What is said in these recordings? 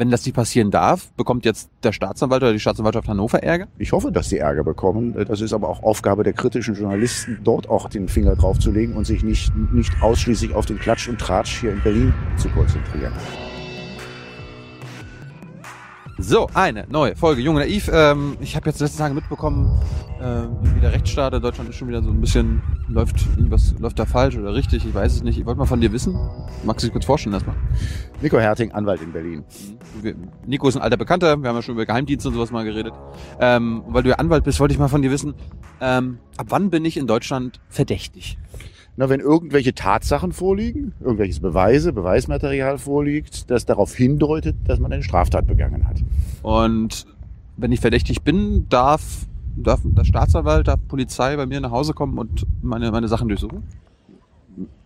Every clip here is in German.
wenn das nicht passieren darf, bekommt jetzt der Staatsanwalt oder die Staatsanwaltschaft Hannover Ärger? Ich hoffe, dass sie Ärger bekommen. Das ist aber auch Aufgabe der kritischen Journalisten, dort auch den Finger drauf zu legen und sich nicht, nicht ausschließlich auf den Klatsch und Tratsch hier in Berlin zu konzentrieren. So, eine neue Folge Junge Naiv. Ähm, ich habe jetzt letzten Tage mitbekommen, äh, wie der Rechtsstaat in Deutschland ist schon wieder so ein bisschen, läuft irgendwas, läuft da falsch oder richtig, ich weiß es nicht. Ich wollte mal von dir wissen. Magst du dich kurz vorstellen erstmal? Nico Herting, Anwalt in Berlin. Wir, Nico ist ein alter Bekannter, wir haben ja schon über Geheimdienste und sowas mal geredet. Ähm, weil du ja Anwalt bist, wollte ich mal von dir wissen, ähm, ab wann bin ich in Deutschland verdächtig? Na, wenn irgendwelche Tatsachen vorliegen, irgendwelches Beweise, Beweismaterial vorliegt, das darauf hindeutet, dass man eine Straftat begangen hat. Und wenn ich verdächtig bin, darf, darf der Staatsanwalt, darf Polizei bei mir nach Hause kommen und meine, meine Sachen durchsuchen?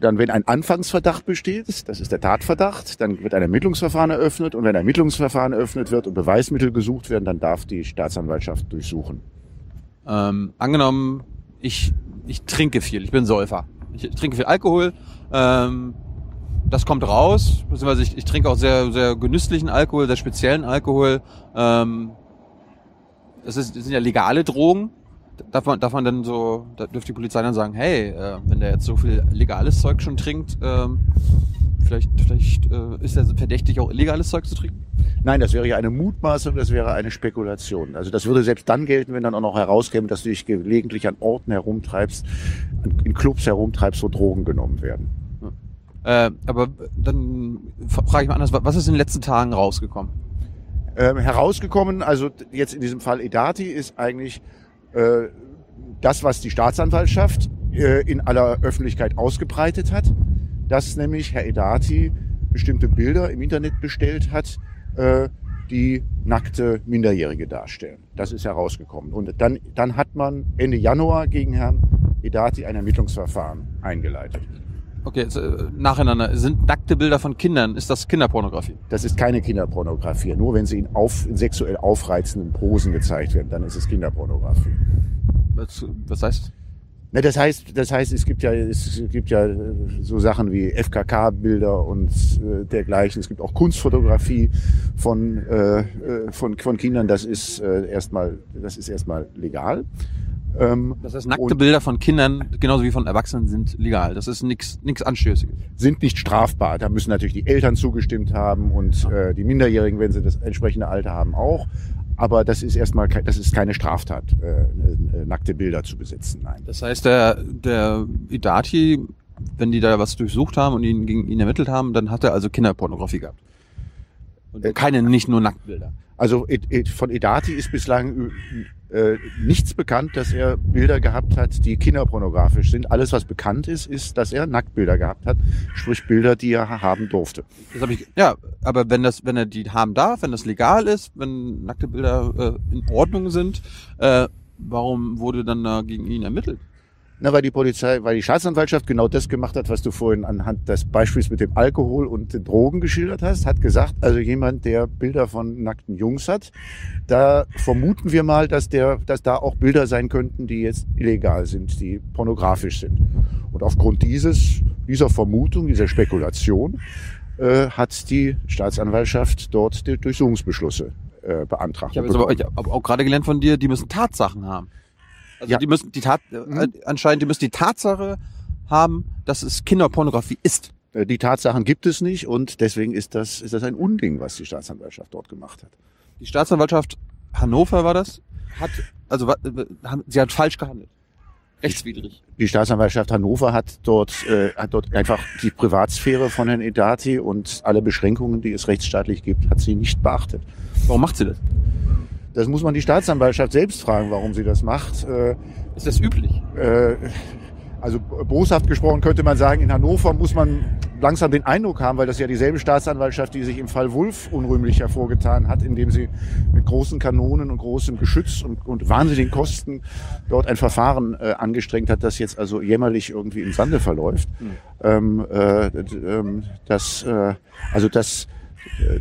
Dann, wenn ein Anfangsverdacht besteht, das ist der Tatverdacht, dann wird ein Ermittlungsverfahren eröffnet und wenn ein Ermittlungsverfahren eröffnet wird und Beweismittel gesucht werden, dann darf die Staatsanwaltschaft durchsuchen. Ähm, angenommen, ich, ich trinke viel, ich bin Säufer. Ich, trinke viel Alkohol, ähm, das kommt raus, beziehungsweise ich, ich trinke auch sehr, sehr genüsslichen Alkohol, sehr speziellen Alkohol. Ähm, das, ist, das sind ja legale Drogen. Darf man, darf man dann so, da dürfte die Polizei dann sagen, hey, äh, wenn der jetzt so viel legales Zeug schon trinkt, ähm, vielleicht, vielleicht äh, ist er verdächtig, auch illegales Zeug zu trinken? Nein, das wäre ja eine Mutmaßung, das wäre eine Spekulation. Also das würde selbst dann gelten, wenn dann auch noch herauskäme, dass du dich gelegentlich an Orten herumtreibst, in Clubs herumtreibst, wo Drogen genommen werden. Äh, aber dann frage ich mal anders, was ist in den letzten Tagen rausgekommen? Ähm, herausgekommen, also jetzt in diesem Fall Edati, ist eigentlich äh, das, was die Staatsanwaltschaft äh, in aller Öffentlichkeit ausgebreitet hat, dass nämlich Herr Edati bestimmte Bilder im Internet bestellt hat, äh, die nackte Minderjährige darstellen. Das ist herausgekommen. Und dann, dann hat man Ende Januar gegen Herrn Edati ein Ermittlungsverfahren eingeleitet. Okay, jetzt, äh, nacheinander. Sind nackte Bilder von Kindern, ist das Kinderpornografie? Das ist keine Kinderpornografie. Nur wenn sie in, auf, in sexuell aufreizenden Posen gezeigt werden, dann ist es Kinderpornografie. Was, was heißt? Na, das heißt, das heißt, es gibt ja, es gibt ja so Sachen wie FKK-Bilder und äh, dergleichen. Es gibt auch Kunstfotografie von, äh, äh, von, von Kindern. Das ist äh, erstmal, das ist erstmal legal. Ähm, das heißt, nackte Bilder von Kindern, genauso wie von Erwachsenen, sind legal. Das ist nichts nichts Anstößiges. Sind nicht strafbar. Da müssen natürlich die Eltern zugestimmt haben und äh, die Minderjährigen, wenn sie das entsprechende Alter haben, auch. Aber das ist erstmal, das ist keine Straftat, äh, äh, nackte Bilder zu besitzen. Nein. Das heißt, der, der Idati, wenn die da was durchsucht haben und ihn gegen ihn ermittelt haben, dann hat er also Kinderpornografie gehabt. Und äh, keine, nicht nur Nacktbilder. Also von Edati ist bislang äh, nichts bekannt, dass er Bilder gehabt hat, die kinderpornografisch sind. Alles, was bekannt ist, ist, dass er Nacktbilder gehabt hat, sprich Bilder, die er haben durfte. Das hab ich, ja, aber wenn das, wenn er die haben darf, wenn das legal ist, wenn nackte Bilder äh, in Ordnung sind, äh, warum wurde dann da gegen ihn ermittelt? Na, weil die Polizei, weil die Staatsanwaltschaft genau das gemacht hat, was du vorhin anhand des Beispiels mit dem Alkohol und den Drogen geschildert hast, hat gesagt, also jemand, der Bilder von nackten Jungs hat, da vermuten wir mal, dass der, dass da auch Bilder sein könnten, die jetzt illegal sind, die pornografisch sind. Und aufgrund dieses, dieser Vermutung, dieser Spekulation, äh, hat die Staatsanwaltschaft dort die Durchsuchungsbeschlüsse äh, beantragt. Ich habe aber, ich hab auch gerade gelernt von dir, die müssen Tatsachen haben. Also ja. die müssen die Tat mhm. Äh, anscheinend die müssen die Tatsache haben, dass es Kinderpornografie ist. Äh, die Tatsachen gibt es nicht und deswegen ist das ist das ein Unding, was die Staatsanwaltschaft dort gemacht hat. Die Staatsanwaltschaft Hannover war das hat also sie hat falsch gehandelt. Rechtswidrig. Die Staatsanwaltschaft Hannover hat dort, äh, hat dort einfach die Privatsphäre von Herrn Edati und alle Beschränkungen, die es rechtsstaatlich gibt, hat sie nicht beachtet. Warum macht sie das? Das muss man die Staatsanwaltschaft selbst fragen, warum sie das macht. Äh, ist das üblich? Äh, also boshaft gesprochen könnte man sagen, in Hannover muss man langsam den Eindruck haben, weil das ja dieselbe Staatsanwaltschaft, die sich im Fall Wulff unrühmlich hervorgetan hat, indem sie mit großen Kanonen und großem Geschütz und, und wahnsinnigen Kosten dort ein Verfahren äh, angestrengt hat, das jetzt also jämmerlich irgendwie im Sande verläuft. Mhm. Ähm, äh, äh, das, äh, also das, äh,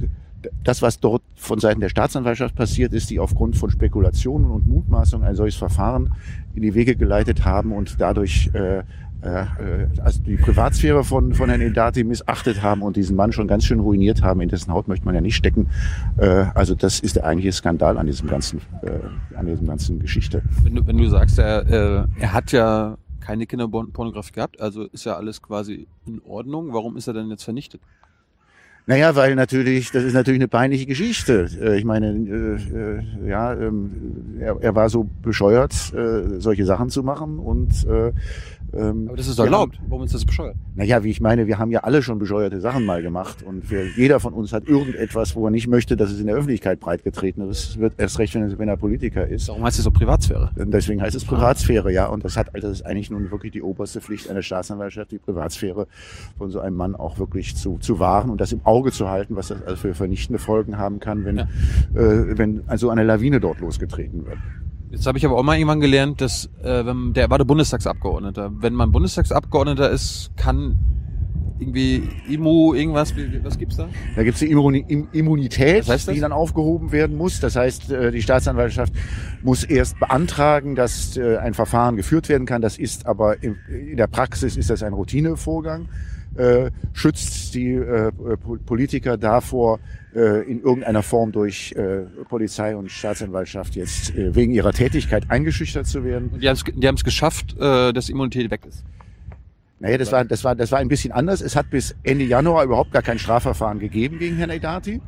das, was dort von Seiten der Staatsanwaltschaft passiert ist, die aufgrund von Spekulationen und Mutmaßungen ein solches Verfahren in die Wege geleitet haben und dadurch äh, äh, also die Privatsphäre von, von Herrn Edati missachtet haben und diesen Mann schon ganz schön ruiniert haben. In dessen Haut möchte man ja nicht stecken. Äh, also das ist der eigentliche Skandal an diesem ganzen, äh, an diesem ganzen Geschichte. Wenn du, wenn du sagst, er, äh, er hat ja keine Kinderpornografie gehabt, also ist ja alles quasi in Ordnung. Warum ist er denn jetzt vernichtet? Naja, weil natürlich, das ist natürlich eine peinliche Geschichte. Äh, ich meine, äh, äh, ja, ähm, er, er war so bescheuert, äh, solche Sachen zu machen und äh, ähm, Aber das ist erlaubt. Warum ist das bescheuert? Naja, wie ich meine, wir haben ja alle schon bescheuerte Sachen mal gemacht und wir, jeder von uns hat irgendetwas, wo er nicht möchte, dass es in der Öffentlichkeit breitgetreten wird. Das wird erst recht, wenn, wenn er Politiker ist. Warum heißt es so Privatsphäre? Deswegen heißt es Privatsphäre, ja. Und das hat, das ist eigentlich nun wirklich die oberste Pflicht einer Staatsanwaltschaft, die Privatsphäre von so einem Mann auch wirklich zu, zu wahren und das im Auge zu halten, was das also für vernichtende Folgen haben kann, wenn, ja. äh, wenn also eine Lawine dort losgetreten wird. Jetzt habe ich aber auch mal irgendwann gelernt, dass äh, wenn, der war der Bundestagsabgeordneter. Wenn man Bundestagsabgeordneter ist, kann irgendwie Immu, irgendwas, was gibt's da? Da gibt's die Immunität, was heißt das? die dann aufgehoben werden muss. Das heißt, äh, die Staatsanwaltschaft muss erst beantragen, dass äh, ein Verfahren geführt werden kann. Das ist aber in der Praxis ist das ein Routinevorgang. Äh, schützt die äh, Politiker davor, äh, in irgendeiner Form durch äh, Polizei und Staatsanwaltschaft jetzt äh, wegen ihrer Tätigkeit eingeschüchtert zu werden. Und die haben es geschafft, äh, dass Immunität weg ist. Naja, das war, das, war, das war ein bisschen anders. Es hat bis Ende Januar überhaupt gar kein Strafverfahren gegeben gegen Herrn Edati.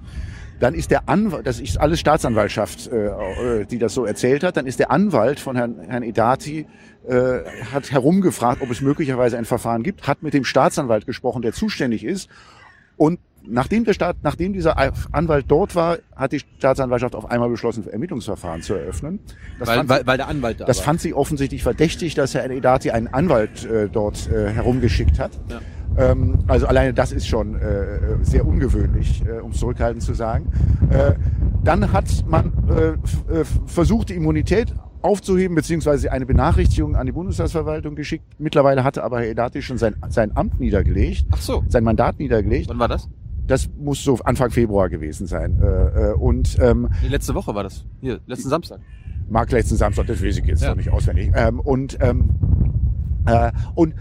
Dann ist der Anwalt, das ist alles Staatsanwaltschaft, äh, äh, die das so erzählt hat, dann ist der Anwalt von Herrn, Herrn Edati, äh, hat herumgefragt, ob es möglicherweise ein Verfahren gibt, hat mit dem Staatsanwalt gesprochen, der zuständig ist. Und nachdem der Staat, nachdem dieser Anwalt dort war, hat die Staatsanwaltschaft auf einmal beschlossen, Ermittlungsverfahren zu eröffnen. Das weil, weil, weil der Anwalt da Das war. fand sie offensichtlich verdächtig, dass Herr Edati einen Anwalt äh, dort äh, herumgeschickt hat. Ja. Ähm, also alleine das ist schon äh, sehr ungewöhnlich, äh, um es zurückhaltend zu sagen. Äh, dann hat man äh, äh, versucht, die Immunität aufzuheben, beziehungsweise eine Benachrichtigung an die Bundestagsverwaltung geschickt. Mittlerweile hatte aber Herr Edati schon sein, sein Amt niedergelegt, Ach so. sein Mandat niedergelegt. Wann war das? Das muss so Anfang Februar gewesen sein. Äh, äh, und ähm, letzte Woche war das. Hier, letzten Samstag. Mag letzten Samstag, das weiß ich jetzt ja. noch nicht auswendig. Ähm, und ähm, äh, und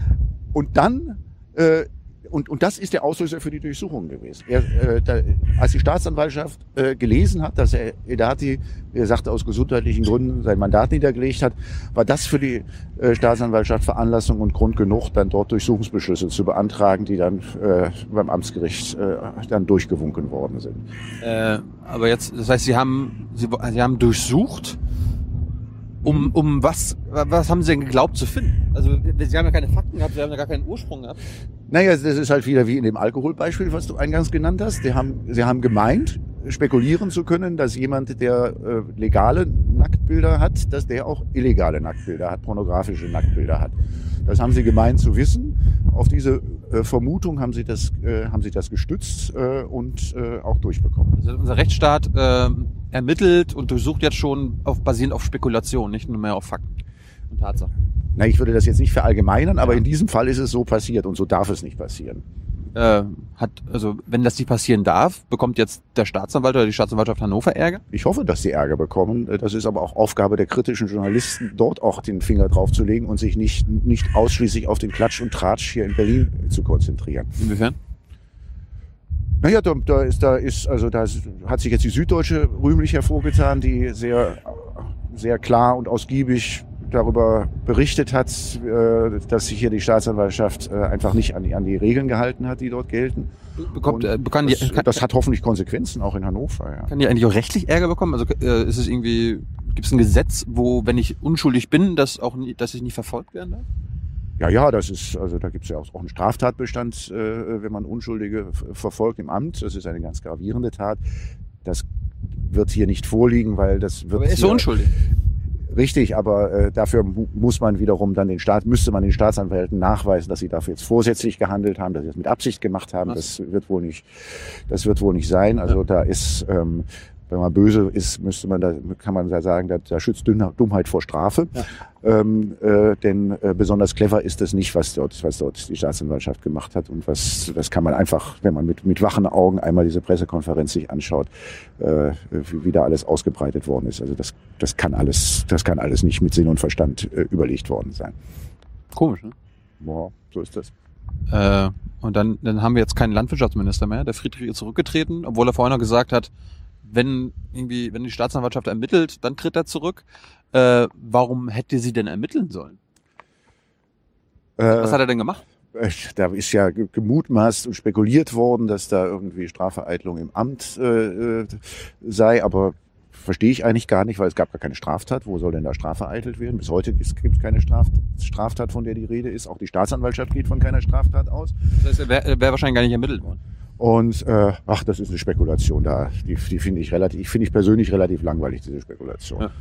und dann äh, und, und das ist der Auslöser für die Durchsuchung gewesen. Er, äh, da, als die Staatsanwaltschaft äh, gelesen hat, dass er Edati, wie er sagte, aus gesundheitlichen Gründen sein Mandat niedergelegt hat, war das für die äh, Staatsanwaltschaft Veranlassung und Grund genug, dann dort Durchsuchungsbeschlüsse zu beantragen, die dann äh, beim Amtsgericht äh, dann durchgewunken worden sind. Äh, aber jetzt, das heißt, Sie haben, Sie, Sie haben durchsucht um, um was, was haben Sie denn geglaubt zu finden? Also, Sie haben ja keine Fakten gehabt, Sie haben ja gar keinen Ursprung gehabt. Naja, das ist halt wieder wie in dem Alkoholbeispiel, was du eingangs genannt hast. Die haben, sie haben gemeint, spekulieren zu können, dass jemand, der äh, legale Nacktbilder hat, dass der auch illegale Nacktbilder hat, pornografische Nacktbilder hat. Das haben sie gemeint zu wissen. Auf diese äh, Vermutung haben sie das, äh, haben sie das gestützt äh, und äh, auch durchbekommen. Also unser Rechtsstaat äh, ermittelt und durchsucht jetzt schon auf, basierend auf Spekulation, nicht nur mehr auf Fakten und Tatsachen. Na, ich würde das jetzt nicht verallgemeinern, aber ja. in diesem Fall ist es so passiert und so darf es nicht passieren äh, hat, also wenn das nicht passieren darf, bekommt jetzt der Staatsanwalt oder die Staatsanwaltschaft Hannover Ärger? Ich hoffe, dass sie Ärger bekommen. Das ist aber auch Aufgabe der kritischen Journalisten, dort auch den Finger drauf zu legen und sich nicht, nicht ausschließlich auf den Klatsch und Tratsch hier in Berlin zu konzentrieren. Inwiefern? Naja, da, da ist, da ist, also da hat sich jetzt die Süddeutsche rühmlich hervorgetan, die sehr, sehr klar und ausgiebig darüber berichtet hat, äh, dass sich hier die Staatsanwaltschaft äh, einfach nicht an die, an die Regeln gehalten hat, die dort gelten. Bekommt, äh, kann das, die, kann, das hat hoffentlich Konsequenzen auch in Hannover. Ja. Kann die eigentlich auch rechtlich Ärger bekommen? Also äh, ist es irgendwie, gibt es ein Gesetz, wo, wenn ich unschuldig bin, dass auch, nie, dass ich nicht verfolgt werden darf? Ja, ja, das ist, also da gibt es ja auch einen Straftatbestand, äh, wenn man Unschuldige verfolgt im Amt. Das ist eine ganz gravierende Tat. Das wird hier nicht vorliegen, weil das wird. Aber er ist so unschuldig. Richtig, aber äh, dafür muss man wiederum dann den Staat, müsste man den Staatsanwälten nachweisen, dass sie dafür jetzt vorsätzlich gehandelt haben, dass sie das mit Absicht gemacht haben. Was? Das wird wohl nicht, das wird wohl nicht sein. Also ja. da ist ähm, wenn man böse ist, müsste man da, kann man da sagen, da, da schützt Dummheit vor Strafe. Ja. Ähm, äh, denn äh, besonders clever ist es nicht, was dort, was dort die Staatsanwaltschaft gemacht hat. Und was, das kann man einfach, wenn man mit, mit wachen Augen einmal diese Pressekonferenz sich anschaut, äh, wie, wie da alles ausgebreitet worden ist. Also das, das kann alles, das kann alles nicht mit Sinn und Verstand äh, überlegt worden sein. Komisch, ne? Boah, so ist das. Äh, und dann, dann haben wir jetzt keinen Landwirtschaftsminister mehr. Der Friedrich ist zurückgetreten, obwohl er vorher noch gesagt hat, wenn irgendwie, wenn die Staatsanwaltschaft ermittelt, dann tritt er zurück. Äh, warum hätte sie denn ermitteln sollen? Äh, Was hat er denn gemacht? Äh, Da ist ja ge- gemutmaßt und spekuliert worden, dass da irgendwie Strafvereitlung im Amt äh, äh, sei, aber verstehe ich eigentlich gar nicht, weil es gab gar keine Straftat. Wo soll denn da Strafe vereitelt werden? Bis heute gibt es keine Straf Straftat, von der die Rede ist. Auch die Staatsanwaltschaft geht von keiner Straftat aus. Das heißt, er wäre wär wahrscheinlich gar nicht ermittelt worden. Und äh, ach, das ist eine Spekulation da. Die, die finde ich relativ, finde ich persönlich relativ langweilig, diese Spekulation. Ja.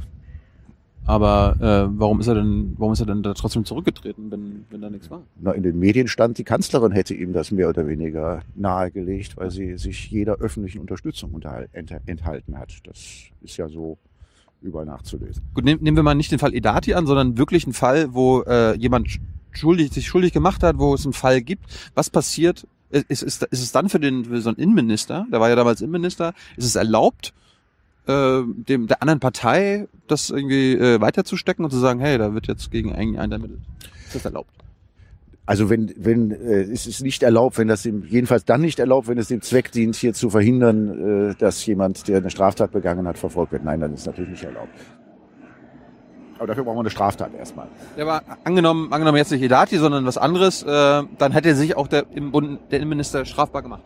Aber äh, warum ist er denn, warum ist er denn da trotzdem zurückgetreten, wenn, wenn da nichts war? Na, in den Medien stand, die Kanzlerin hätte ihm das mehr oder weniger nahegelegt, weil sie sich jeder öffentlichen Unterstützung enthalten hat. Das ist ja so überall nachzulesen. Gut, nehm, nehmen wir mal nicht den Fall Edati an, sondern wirklich einen Fall, wo äh, jemand sch- schuldig, sich schuldig gemacht hat, wo es einen Fall gibt. Was passiert? Ist, ist, ist es dann für den für so einen Innenminister, der war ja damals Innenminister, ist es erlaubt, äh, dem der anderen Partei das irgendwie äh, weiterzustecken und zu sagen, hey, da wird jetzt gegen einen ermittelt? Ist das erlaubt? Also wenn, wenn äh, es ist nicht erlaubt, wenn das dem, jedenfalls dann nicht erlaubt, wenn es dem Zweck dient, hier zu verhindern, äh, dass jemand, der eine Straftat begangen hat, verfolgt wird. Nein, dann ist es natürlich nicht erlaubt. Aber dafür brauchen wir eine Straftat erstmal. Ja, aber angenommen, angenommen jetzt nicht Edati, sondern was anderes, äh, dann hätte sich auch der, im Bund, der Innenminister strafbar gemacht.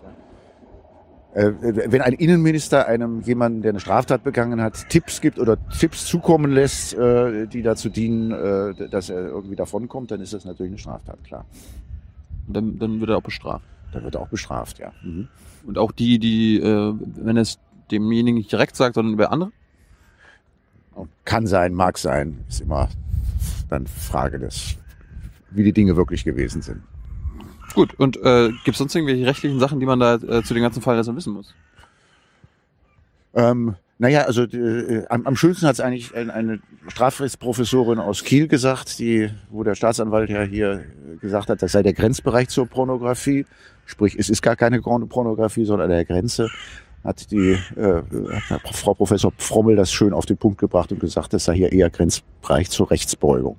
Ja. Äh, wenn ein Innenminister einem jemanden, der eine Straftat begangen hat, Tipps gibt oder Tipps zukommen lässt, äh, die dazu dienen, äh, dass er irgendwie davonkommt, dann ist das natürlich eine Straftat, klar. Und dann, dann wird er auch bestraft. Dann wird er auch bestraft, ja. Mhm. Und auch die, die, äh, wenn es demjenigen nicht direkt sagt, sondern über andere? Kann sein, mag sein, ist immer dann Frage des, wie die Dinge wirklich gewesen sind. Gut, und äh, gibt es sonst irgendwelche rechtlichen Sachen, die man da äh, zu dem ganzen Fall wissen muss? Ähm, naja, also äh, am, am schönsten hat es eigentlich ein, eine Strafrechtsprofessorin aus Kiel gesagt, die, wo der Staatsanwalt ja hier gesagt hat, das sei der Grenzbereich zur Pornografie. Sprich, es ist gar keine Porno- Pornografie, sondern an der Grenze. Hat die äh, hat Frau Professor Frommel das schön auf den Punkt gebracht und gesagt, das sei hier eher Grenzbereich zur Rechtsbeugung.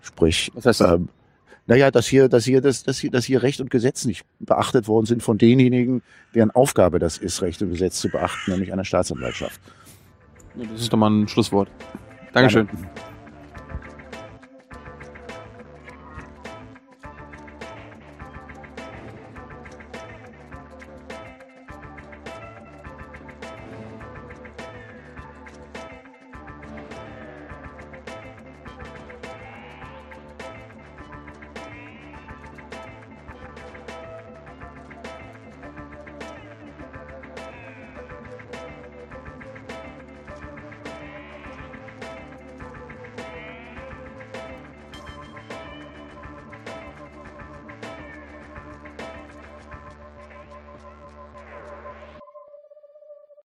Sprich, Was heißt das? ähm, naja, dass hier, dass hier, dass, dass hier, dass hier Recht und Gesetz nicht beachtet worden sind von denjenigen, deren Aufgabe das ist, Recht und Gesetz zu beachten, nämlich einer Staatsanwaltschaft. Das ist doch mal ein Schlusswort. Dankeschön. Gerne.